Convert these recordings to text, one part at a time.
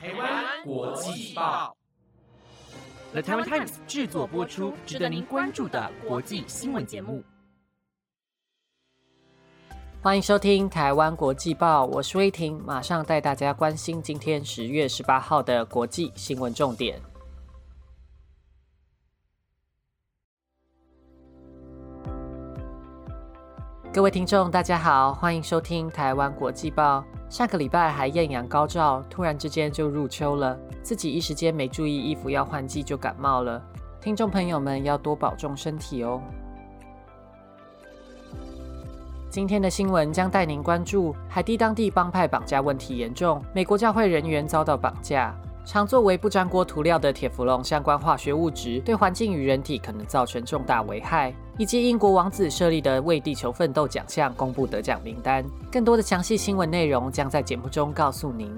台湾国际报，The Taiwan Times 制作播出，值得您关注的国际新闻节目。欢迎收听台湾国际报，我是威婷，马上带大家关心今天十月十八号的国际新闻重点。各位听众，大家好，欢迎收听台湾国际报。上个礼拜还艳阳高照，突然之间就入秋了，自己一时间没注意衣服要换季就感冒了。听众朋友们要多保重身体哦。今天的新闻将带您关注海地当地帮派绑架问题严重，美国教会人员遭到绑架。常作为不粘锅涂料的铁氟龙相关化学物质对环境与人体可能造成重大危害，以及英国王子设立的为地球奋斗奖项公布得奖名单。更多的详细新闻内容将在节目中告诉您。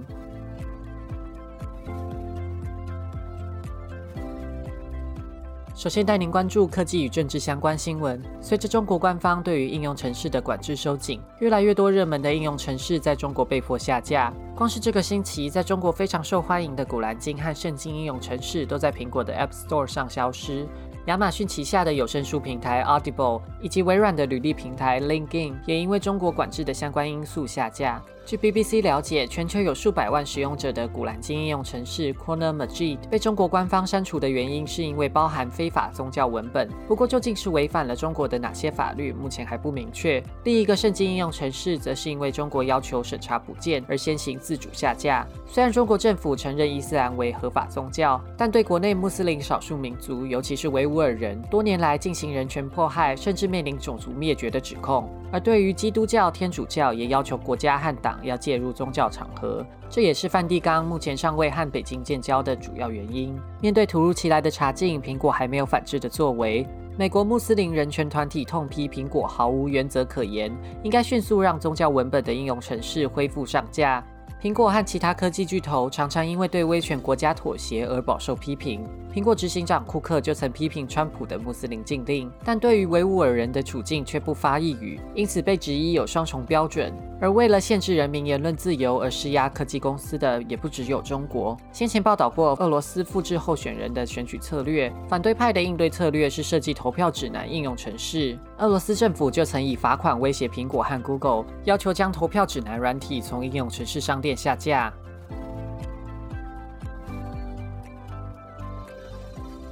首先带您关注科技与政治相关新闻。随着中国官方对于应用城市的管制收紧，越来越多热门的应用城市在中国被迫下架。光是这个星期，在中国非常受欢迎的古兰经和圣经应用城市都在苹果的 App Store 上消失。亚马逊旗下的有声书平台 Audible 以及微软的履历平台 LinkedIn 也因为中国管制的相关因素下架。据 BBC 了解，全球有数百万使用者的古兰经应用程式 Quran Majid 被中国官方删除的原因是因为包含非法宗教文本。不过，究竟是违反了中国的哪些法律，目前还不明确。另一个圣经应用程式则是因为中国要求审查补件而先行自主下架。虽然中国政府承认伊斯兰为合法宗教，但对国内穆斯林少数民族，尤其是维吾尔人，多年来进行人权迫害，甚至面临种族灭绝的指控。而对于基督教、天主教，也要求国家和党。要介入宗教场合，这也是梵蒂冈目前尚未和北京建交的主要原因。面对突如其来的查禁，苹果还没有反制的作为。美国穆斯林人权团体痛批苹果毫无原则可言，应该迅速让宗教文本的应用程式恢复上架。苹果和其他科技巨头常常因为对威权国家妥协而饱受批评。苹果执行长库克就曾批评川普的穆斯林禁令，但对于维吾尔人的处境却不发一语，因此被质疑有双重标准。而为了限制人民言论自由而施压科技公司的，也不只有中国。先前报道过俄罗斯复制候选人的选举策略，反对派的应对策略是设计投票指南应用程式。俄罗斯政府就曾以罚款威胁苹果和 Google，要求将投票指南软体从应用程式商店下架。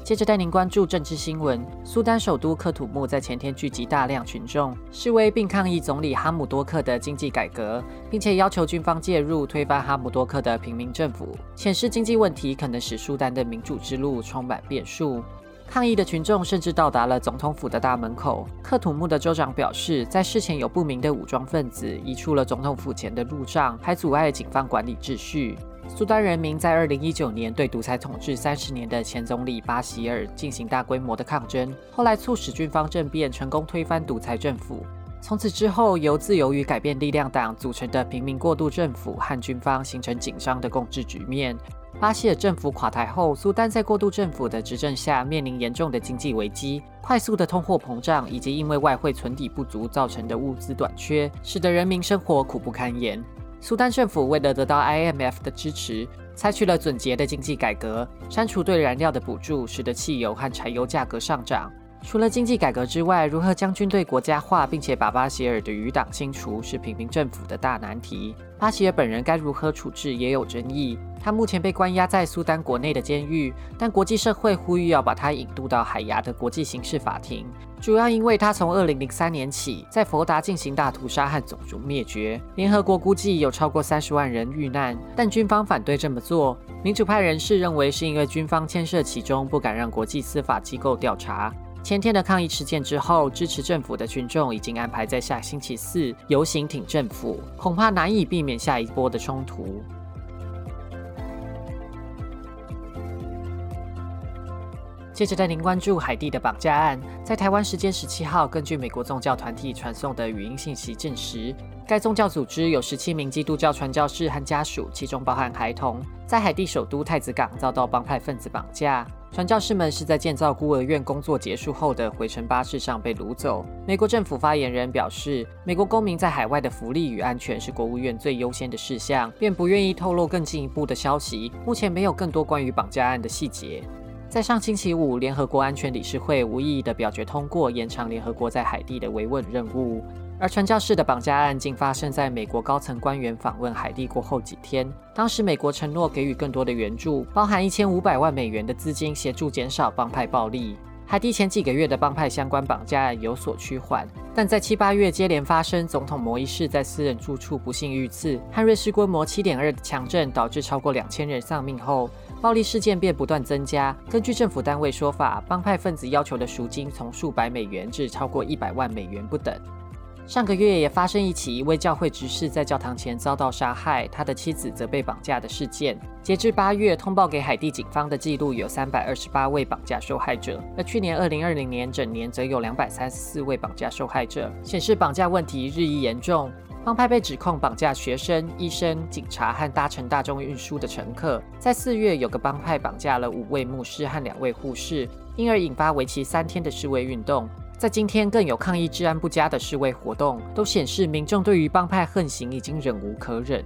接着带您关注政治新闻。苏丹首都克土木在前天聚集大量群众示威，并抗议总理哈姆多克的经济改革，并且要求军方介入推翻哈姆多克的平民政府，显示经济问题可能使苏丹的民主之路充满变数。抗议的群众甚至到达了总统府的大门口。克土木的州长表示，在事前有不明的武装分子移出了总统府前的路障，还阻碍警方管理秩序。苏丹人民在2019年对独裁统治三十年的前总理巴希尔进行大规模的抗争，后来促使军方政变成功推翻独裁政府。从此之后，由自由与改变力量党组成的平民过渡政府和军方形成紧张的共治局面。巴西尔政府垮台后，苏丹在过渡政府的执政下面临严重的经济危机，快速的通货膨胀以及因为外汇存底不足造成的物资短缺，使得人民生活苦不堪言。苏丹政府为了得到 IMF 的支持，采取了总结的经济改革，删除对燃料的补助，使得汽油和柴油价格上涨。除了经济改革之外，如何将军队国家化，并且把巴希尔的余党清除，是平民政府的大难题。巴希尔本人该如何处置也有争议。他目前被关押在苏丹国内的监狱，但国际社会呼吁要把他引渡到海牙的国际刑事法庭，主要因为他从2003年起在佛达进行大屠杀和种族灭绝。联合国估计有超过三十万人遇难，但军方反对这么做。民主派人士认为是因为军方牵涉其中，不敢让国际司法机构调查。前天的抗议事件之后，支持政府的群众已经安排在下星期四游行挺政府，恐怕难以避免下一波的冲突。接着带您关注海地的绑架案。在台湾时间十七号，根据美国宗教团体传送的语音信息证实，该宗教组织有十七名基督教传教士和家属，其中包含孩童，在海地首都太子港遭到帮派分子绑架。传教士们是在建造孤儿院工作结束后的回程巴士上被掳走。美国政府发言人表示，美国公民在海外的福利与安全是国务院最优先的事项，便不愿意透露更进一步的消息。目前没有更多关于绑架案的细节。在上星期五，联合国安全理事会无意义的表决通过延长联合国在海地的维稳任务。而传教士的绑架案竟发生在美国高层官员访问海地过后几天。当时美国承诺给予更多的援助，包含一千五百万美元的资金，协助减少帮派暴力。海地前几个月的帮派相关绑架案有所趋缓，但在七八月接连发生总统摩伊士在私人住处不幸遇刺，和瑞士规模七点二的强震导致超过两千人丧命后。暴力事件便不断增加。根据政府单位说法，帮派分子要求的赎金从数百美元至超过一百万美元不等。上个月也发生一起一位教会执事在教堂前遭到杀害，他的妻子则被绑架的事件。截至八月，通报给海地警方的记录有三百二十八位绑架受害者，而去年二零二零年整年则有两百三十四位绑架受害者，显示绑架问题日益严重。帮派被指控绑架学生、医生、警察和搭乘大众运输的乘客。在四月，有个帮派绑架了五位牧师和两位护士，因而引发为期三天的示威运动。在今天，更有抗议治安不佳的示威活动，都显示民众对于帮派横行已经忍无可忍。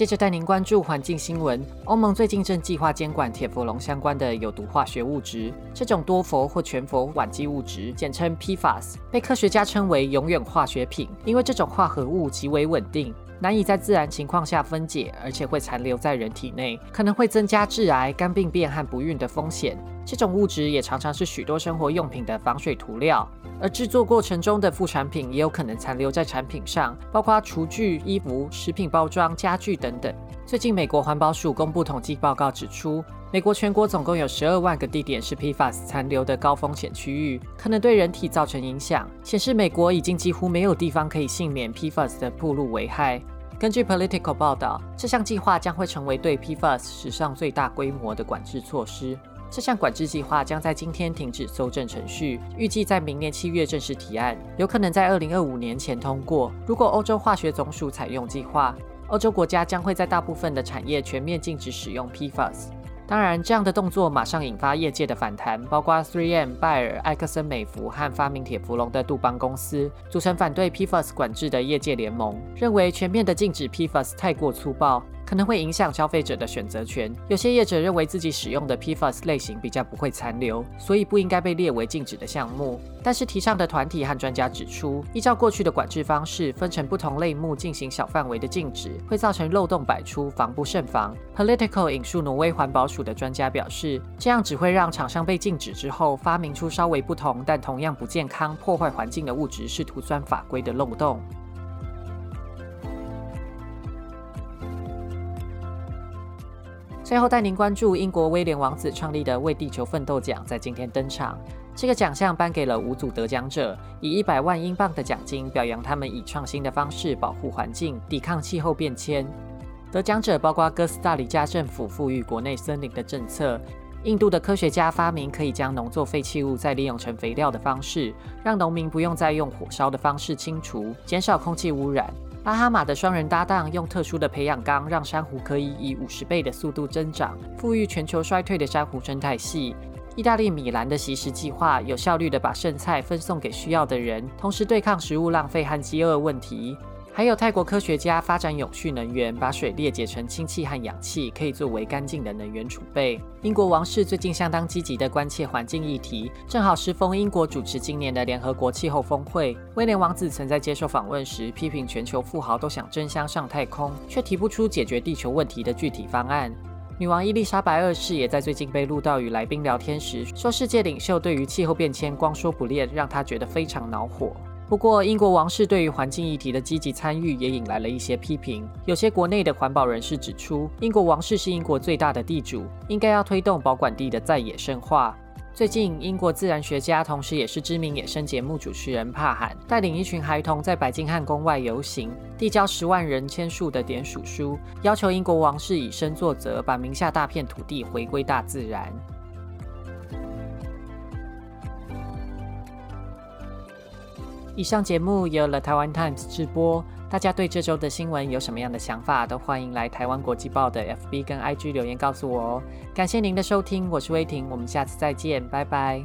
接着带您关注环境新闻。欧盟最近正计划监管铁氟龙相关的有毒化学物质。这种多氟或全氟烷基物质，简称 PFAS，被科学家称为“永远化学品”，因为这种化合物极为稳定，难以在自然情况下分解，而且会残留在人体内，可能会增加致癌、肝病变和不孕的风险。这种物质也常常是许多生活用品的防水涂料。而制作过程中的副产品也有可能残留在产品上，包括厨具、衣服、食品包装、家具等等。最近，美国环保署公布统计报告，指出美国全国总共有十二万个地点是 PFAS 残留的高风险区域，可能对人体造成影响。显示美国已经几乎没有地方可以幸免 PFAS 的暴露危害。根据 Political 报道，这项计划将会成为对 PFAS 史上最大规模的管制措施。这项管制计划将在今天停止搜证程序，预计在明年七月正式提案，有可能在二零二五年前通过。如果欧洲化学总署采用计划，欧洲国家将会在大部分的产业全面禁止使用 PFAS。当然，这样的动作马上引发业界的反弹，包括 3M、拜耳、埃克森美孚和发明铁氟龙的杜邦公司组成反对 PFAS 管制的业界联盟，认为全面的禁止 PFAS 太过粗暴。可能会影响消费者的选择权。有些业者认为自己使用的 PFAS 类型比较不会残留，所以不应该被列为禁止的项目。但是提倡的团体和专家指出，依照过去的管制方式，分成不同类目进行小范围的禁止，会造成漏洞百出，防不胜防。Political 引述挪威环保署的专家表示，这样只会让厂商被禁止之后，发明出稍微不同但同样不健康、破坏环境的物质，试图钻法规的漏洞。最后带您关注英国威廉王子创立的“为地球奋斗奖”在今天登场。这个奖项颁给了五组得奖者，以一百万英镑的奖金表扬他们以创新的方式保护环境、抵抗气候变迁。得奖者包括哥斯达黎加政府富裕国内森林的政策，印度的科学家发明可以将农作废弃物再利用成肥料的方式，让农民不用再用火烧的方式清除，减少空气污染。巴哈马的双人搭档用特殊的培养缸，让珊瑚可以以五十倍的速度增长，富裕全球衰退的珊瑚生态系。意大利米兰的习食计划有效率地把剩菜分送给需要的人，同时对抗食物浪费和饥饿问题。还有泰国科学家发展永续能源，把水裂解成氢气和氧气，可以作为干净的能源储备。英国王室最近相当积极地关切环境议题，正好适逢英国主持今年的联合国气候峰会。威廉王子曾在接受访问时批评全球富豪都想争相上太空，却提不出解决地球问题的具体方案。女王伊丽莎白二世也在最近被录到与来宾聊天时，说世界领袖对于气候变迁光说不练，让他觉得非常恼火。不过，英国王室对于环境议题的积极参与也引来了一些批评。有些国内的环保人士指出，英国王室是英国最大的地主，应该要推动保管地的在野生化。最近，英国自然学家，同时也是知名野生节目主持人帕罕，带领一群孩童在白金汉宫外游行，递交十万人签署的点署书，要求英国王室以身作则，把名下大片土地回归大自然。以上节目由了台湾 Times 直播。大家对这周的新闻有什么样的想法，都欢迎来台湾国际报的 FB 跟 IG 留言告诉我哦。感谢您的收听，我是威婷，我们下次再见，拜拜。